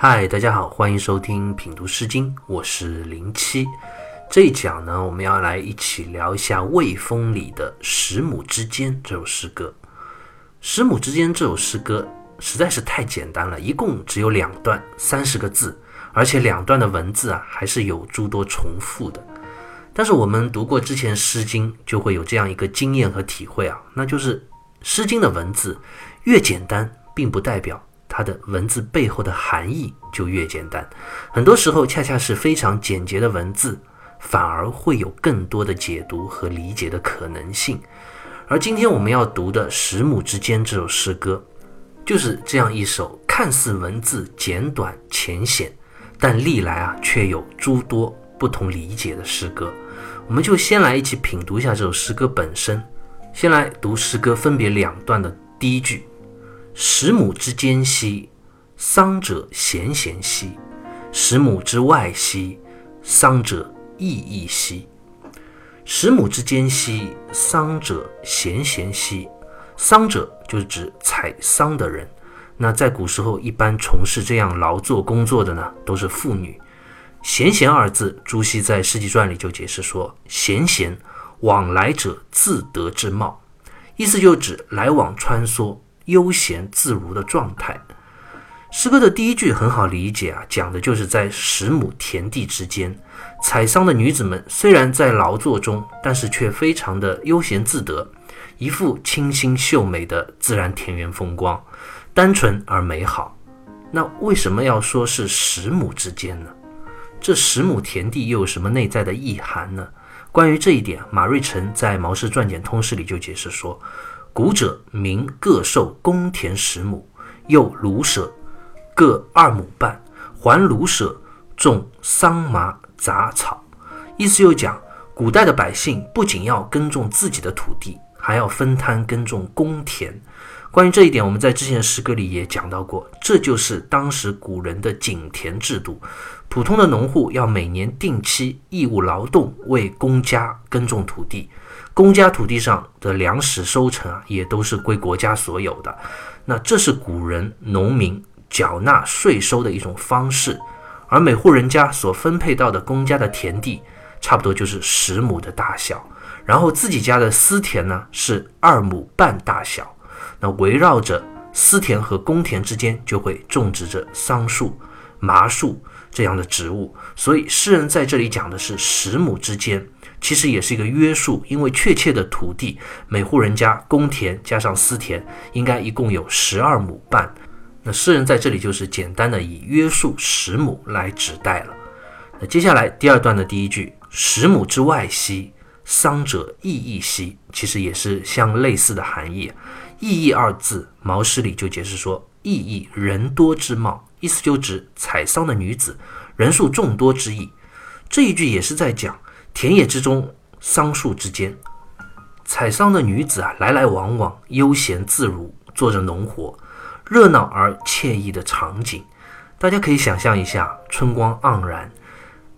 嗨，大家好，欢迎收听品读诗经，我是零七。这一讲呢，我们要来一起聊一下《卫风》里的《十亩之间》这首诗歌。《十亩之间》这首诗歌实在是太简单了，一共只有两段，三十个字，而且两段的文字啊还是有诸多重复的。但是我们读过之前《诗经》，就会有这样一个经验和体会啊，那就是《诗经》的文字越简单，并不代表。它的文字背后的含义就越简单，很多时候恰恰是非常简洁的文字，反而会有更多的解读和理解的可能性。而今天我们要读的《十亩之间》这首诗歌，就是这样一首看似文字简短浅显，但历来啊却有诸多不同理解的诗歌。我们就先来一起品读一下这首诗歌本身。先来读诗歌分别两段的第一句。十亩之间兮，丧者咸咸兮；十亩之外兮，丧者异异兮。十亩之间兮，丧者咸咸兮。丧者就是指采桑的人。那在古时候，一般从事这样劳作工作的呢，都是妇女。咸咸二字，朱熹在《世纪传》里就解释说：“咸咸，往来者自得之貌。”意思就指来往穿梭。悠闲自如的状态。诗歌的第一句很好理解啊，讲的就是在十亩田地之间，采桑的女子们虽然在劳作中，但是却非常的悠闲自得，一副清新秀美的自然田园风光，单纯而美好。那为什么要说是十亩之间呢？这十亩田地又有什么内在的意涵呢？关于这一点，马瑞辰在《毛氏传简通释》里就解释说。古者民各受公田十亩，又庐舍各二亩半，还庐舍种桑麻杂草。意思又讲，古代的百姓不仅要耕种自己的土地，还要分摊耕种公田。关于这一点，我们在之前的诗歌里也讲到过，这就是当时古人的井田制度。普通的农户要每年定期义务劳动，为公家耕种土地。公家土地上的粮食收成啊，也都是归国家所有的。那这是古人农民缴纳税收的一种方式。而每户人家所分配到的公家的田地，差不多就是十亩的大小。然后自己家的私田呢，是二亩半大小。那围绕着私田和公田之间，就会种植着桑树、麻树这样的植物。所以诗人在这里讲的是十亩之间。其实也是一个约束，因为确切的土地，每户人家公田加上私田，应该一共有十二亩半。那诗人在这里就是简单的以约束十亩来指代了。那接下来第二段的第一句“十亩之外兮，丧者异异兮”，其实也是相类似的含义。异异二字，毛诗里就解释说：“异异人多之貌”，意思就指采桑的女子人数众多之意。这一句也是在讲。田野之中，桑树之间，采桑的女子啊，来来往往，悠闲自如，做着农活，热闹而惬意的场景。大家可以想象一下，春光盎然，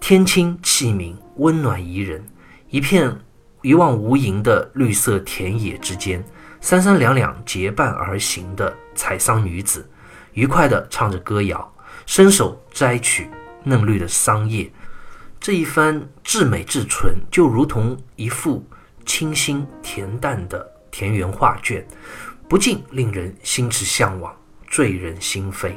天清气明，温暖宜人。一片一望无垠的绿色田野之间，三三两两结伴而行的采桑女子，愉快地唱着歌谣，伸手摘取嫩绿的桑叶。这一番至美至纯，就如同一幅清新恬淡的田园画卷，不禁令人心驰向往，醉人心扉。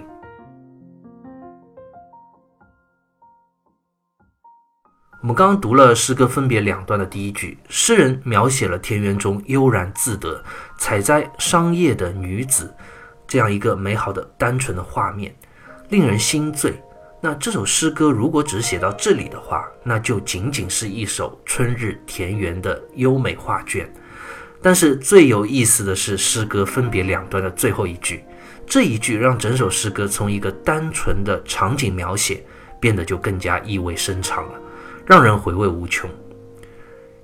我们刚刚读了诗歌分别两段的第一句，诗人描写了田园中悠然自得、采摘桑叶的女子这样一个美好的、单纯的画面，令人心醉。那这首诗歌如果只写到这里的话，那就仅仅是一首春日田园的优美画卷。但是最有意思的是诗歌分别两端的最后一句，这一句让整首诗歌从一个单纯的场景描写变得就更加意味深长了，让人回味无穷。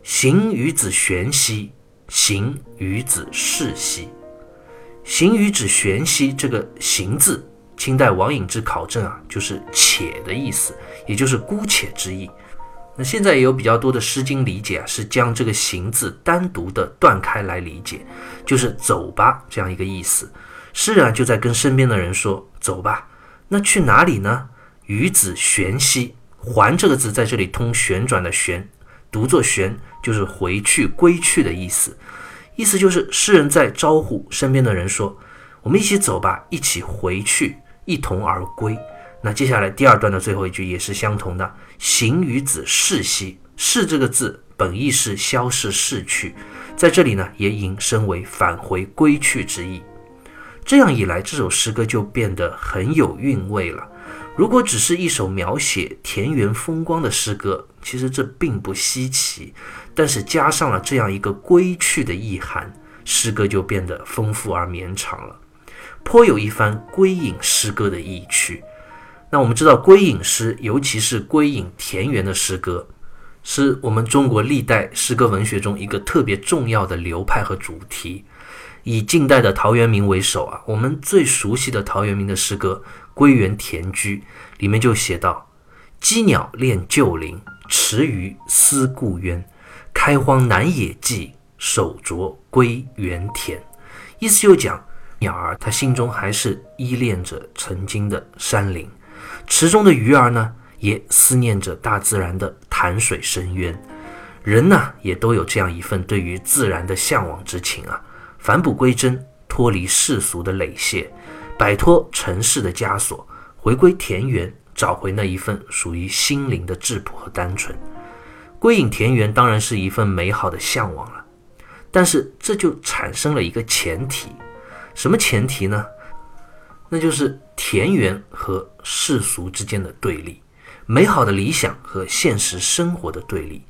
行于子玄兮，行于子世兮。行于子玄兮，这个“行”字。清代王隐之考证啊，就是“且”的意思，也就是姑且之意。那现在也有比较多的《诗经》理解啊，是将这个“行”字单独的断开来理解，就是“走吧”这样一个意思。诗人就在跟身边的人说：“走吧，那去哪里呢？与子旋兮，还这个字在这里通旋转的旋，读作旋，就是回去、归去的意思。意思就是诗人在招呼身边的人说：“我们一起走吧，一起回去，一同而归。”那接下来第二段的最后一句也是相同的：“行于子逝兮。”逝这个字本意是消逝、逝去，在这里呢也引申为返回、归去之意。这样一来，这首诗歌就变得很有韵味了。如果只是一首描写田园风光的诗歌，其实这并不稀奇。但是加上了这样一个归去的意涵，诗歌就变得丰富而绵长了，颇有一番归隐诗歌的意趣。那我们知道，归隐诗，尤其是归隐田园的诗歌，是我们中国历代诗歌文学中一个特别重要的流派和主题。以近代的陶渊明为首啊，我们最熟悉的陶渊明的诗歌《归园田居》里面就写到：“羁鸟恋旧林，池鱼思故渊。”开荒南野际，手拙归园田。意思就讲，鸟儿它心中还是依恋着曾经的山林，池中的鱼儿呢，也思念着大自然的潭水深渊。人呢，也都有这样一份对于自然的向往之情啊。返璞归真，脱离世俗的累屑，摆脱尘世的枷锁，回归田园，找回那一份属于心灵的质朴和单纯。归隐田园当然是一份美好的向往了，但是这就产生了一个前提，什么前提呢？那就是田园和世俗之间的对立，美好的理想和现实生活的对立。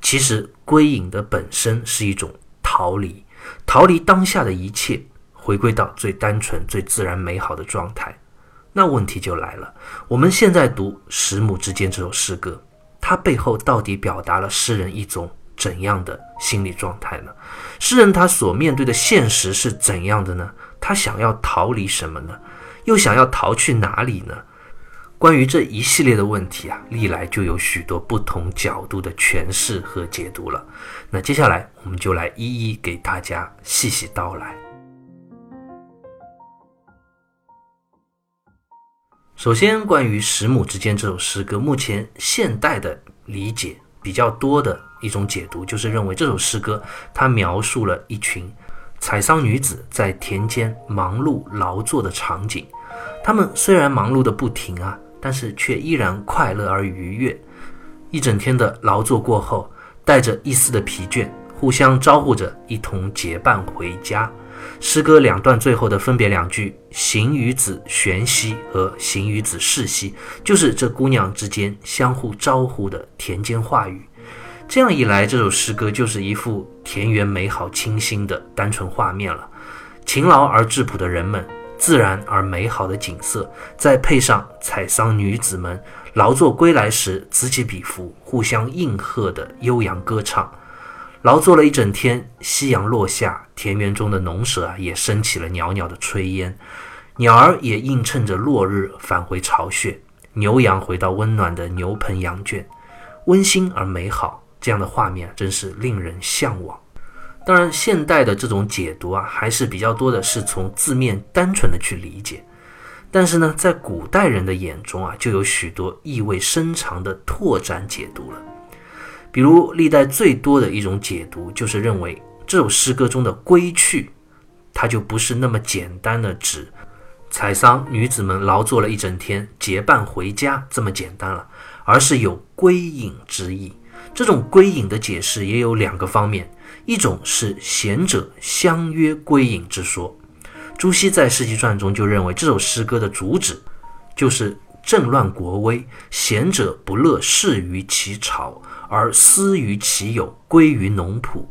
其实归隐的本身是一种逃离，逃离当下的一切，回归到最单纯、最自然、美好的状态。那问题就来了，我们现在读《十亩之间》这首诗歌。它背后到底表达了诗人一种怎样的心理状态呢？诗人他所面对的现实是怎样的呢？他想要逃离什么呢？又想要逃去哪里呢？关于这一系列的问题啊，历来就有许多不同角度的诠释和解读了。那接下来我们就来一一给大家细细道来。首先，关于《十亩之间》这首诗歌，目前现代的理解比较多的一种解读，就是认为这首诗歌它描述了一群采桑女子在田间忙碌劳作的场景。她们虽然忙碌的不停啊，但是却依然快乐而愉悦。一整天的劳作过后，带着一丝的疲倦，互相招呼着，一同结伴回家。诗歌两段最后的分别两句“行与子玄兮”和“行与子逝兮”，就是这姑娘之间相互招呼的田间话语。这样一来，这首诗歌就是一幅田园美好清新的单纯画面了。勤劳而质朴的人们，自然而美好的景色，再配上采桑女子们劳作归来时此起彼伏、互相应和的悠扬歌唱。劳作了一整天，夕阳落下，田园中的农舍啊也升起了袅袅的炊烟，鸟儿也映衬着落日返回巢穴，牛羊回到温暖的牛棚羊圈，温馨而美好，这样的画面真是令人向往。当然，现代的这种解读啊，还是比较多的是从字面单纯的去理解，但是呢，在古代人的眼中啊，就有许多意味深长的拓展解读了。比如历代最多的一种解读，就是认为这首诗歌中的“归去”，它就不是那么简单的指采桑女子们劳作了一整天，结伴回家这么简单了，而是有归隐之意。这种归隐的解释也有两个方面，一种是贤者相约归隐之说。朱熹在《世纪传》中就认为这首诗歌的主旨就是政乱国危，贤者不乐事于其朝。而思于其友，归于农圃，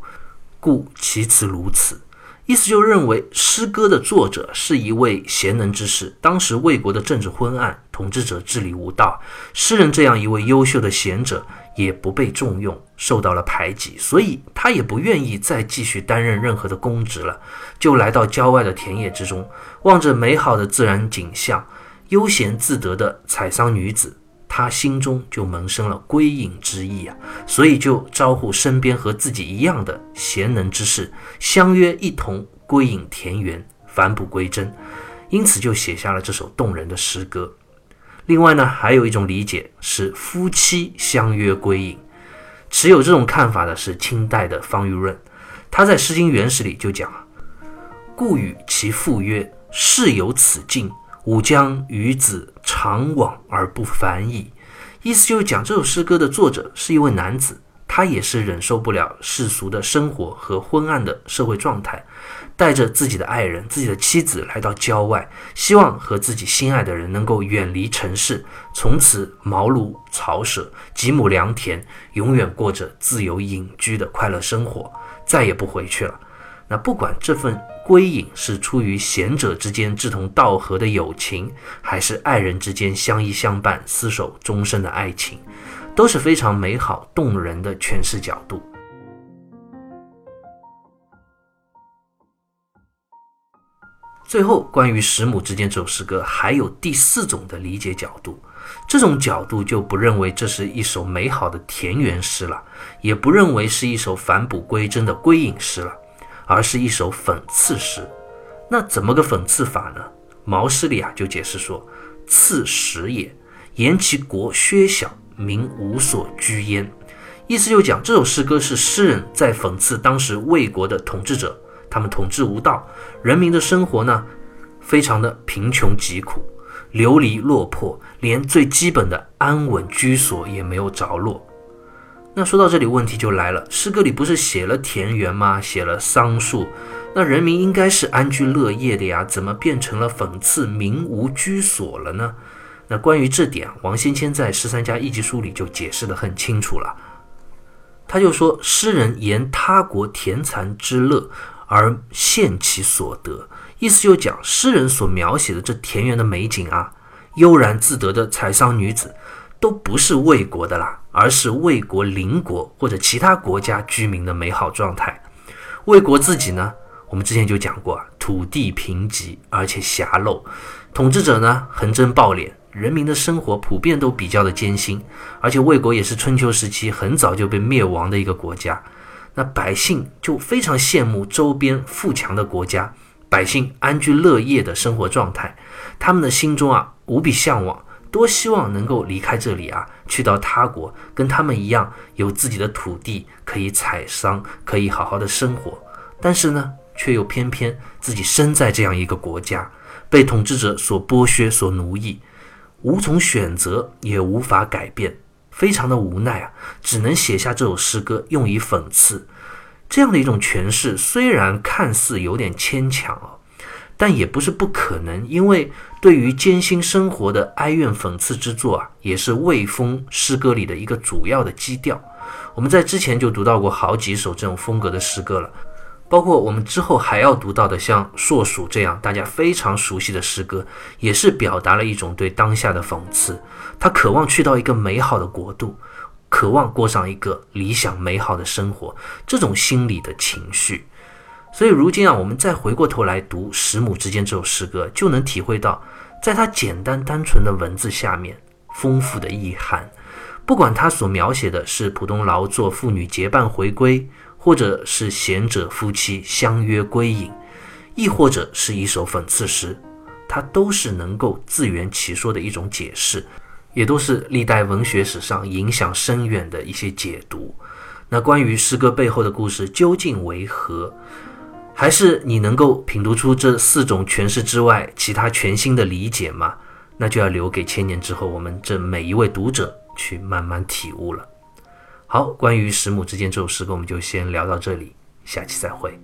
故其词如此。意思就认为诗歌的作者是一位贤能之士。当时魏国的政治昏暗，统治者治理无道，诗人这样一位优秀的贤者也不被重用，受到了排挤，所以他也不愿意再继续担任任何的公职了，就来到郊外的田野之中，望着美好的自然景象，悠闲自得的采桑女子。他心中就萌生了归隐之意啊，所以就招呼身边和自己一样的贤能之士，相约一同归隐田园，返璞归真。因此就写下了这首动人的诗歌。另外呢，还有一种理解是夫妻相约归隐。持有这种看法的是清代的方玉润，他在《诗经原始》里就讲故与其父曰：“事有此境，吾将与子长往而不返矣。”意思就是讲这首诗歌的作者是一位男子。他也是忍受不了世俗的生活和昏暗的社会状态，带着自己的爱人、自己的妻子来到郊外，希望和自己心爱的人能够远离城市，从此茅庐草舍、几亩良田，永远过着自由隐居的快乐生活，再也不回去了。那不管这份归隐是出于贤者之间志同道合的友情，还是爱人之间相依相伴、厮守终生的爱情。都是非常美好动人的诠释角度。最后，关于《十亩之间》这首诗歌，还有第四种的理解角度。这种角度就不认为这是一首美好的田园诗了，也不认为是一首返璞归真的归隐诗了，而是一首讽刺诗。那怎么个讽刺法呢？毛诗里啊就解释说：“刺史也，言其国削小。”民无所居焉，意思就讲这首诗歌是诗人在讽刺当时魏国的统治者，他们统治无道，人民的生活呢非常的贫穷疾苦，流离落魄，连最基本的安稳居所也没有着落。那说到这里，问题就来了，诗歌里不是写了田园吗？写了桑树，那人民应该是安居乐业的呀，怎么变成了讽刺民无居所了呢？那关于这点，王先谦在《十三家一集书》里就解释得很清楚了。他就说，诗人言他国田蚕之乐而献其所得，意思就讲诗人所描写的这田园的美景啊，悠然自得的采桑女子，都不是魏国的啦，而是魏国邻国或者其他国家居民的美好状态。魏国自己呢，我们之前就讲过啊，土地贫瘠而且狭陋，统治者呢横征暴敛。人民的生活普遍都比较的艰辛，而且魏国也是春秋时期很早就被灭亡的一个国家，那百姓就非常羡慕周边富强的国家，百姓安居乐业的生活状态，他们的心中啊无比向往，多希望能够离开这里啊，去到他国，跟他们一样有自己的土地可以采桑，可以好好的生活，但是呢，却又偏偏自己身在这样一个国家，被统治者所剥削、所奴役。无从选择，也无法改变，非常的无奈啊，只能写下这首诗歌，用以讽刺。这样的一种诠释，虽然看似有点牵强哦，但也不是不可能。因为对于艰辛生活的哀怨讽刺之作啊，也是魏风诗歌里的一个主要的基调。我们在之前就读到过好几首这种风格的诗歌了。包括我们之后还要读到的，像《硕鼠》这样大家非常熟悉的诗歌，也是表达了一种对当下的讽刺。他渴望去到一个美好的国度，渴望过上一个理想美好的生活，这种心理的情绪。所以如今啊，我们再回过头来读《十亩之间》这首诗歌，就能体会到，在它简单单纯的文字下面，丰富的意涵。不管他所描写的是普通劳作妇女结伴回归。或者是贤者夫妻相约归隐，亦或者是一首讽刺诗，它都是能够自圆其说的一种解释，也都是历代文学史上影响深远的一些解读。那关于诗歌背后的故事究竟为何？还是你能够品读出这四种诠释之外其他全新的理解吗？那就要留给千年之后我们这每一位读者去慢慢体悟了。好，关于《十亩之间》这首诗歌，我们就先聊到这里，下期再会。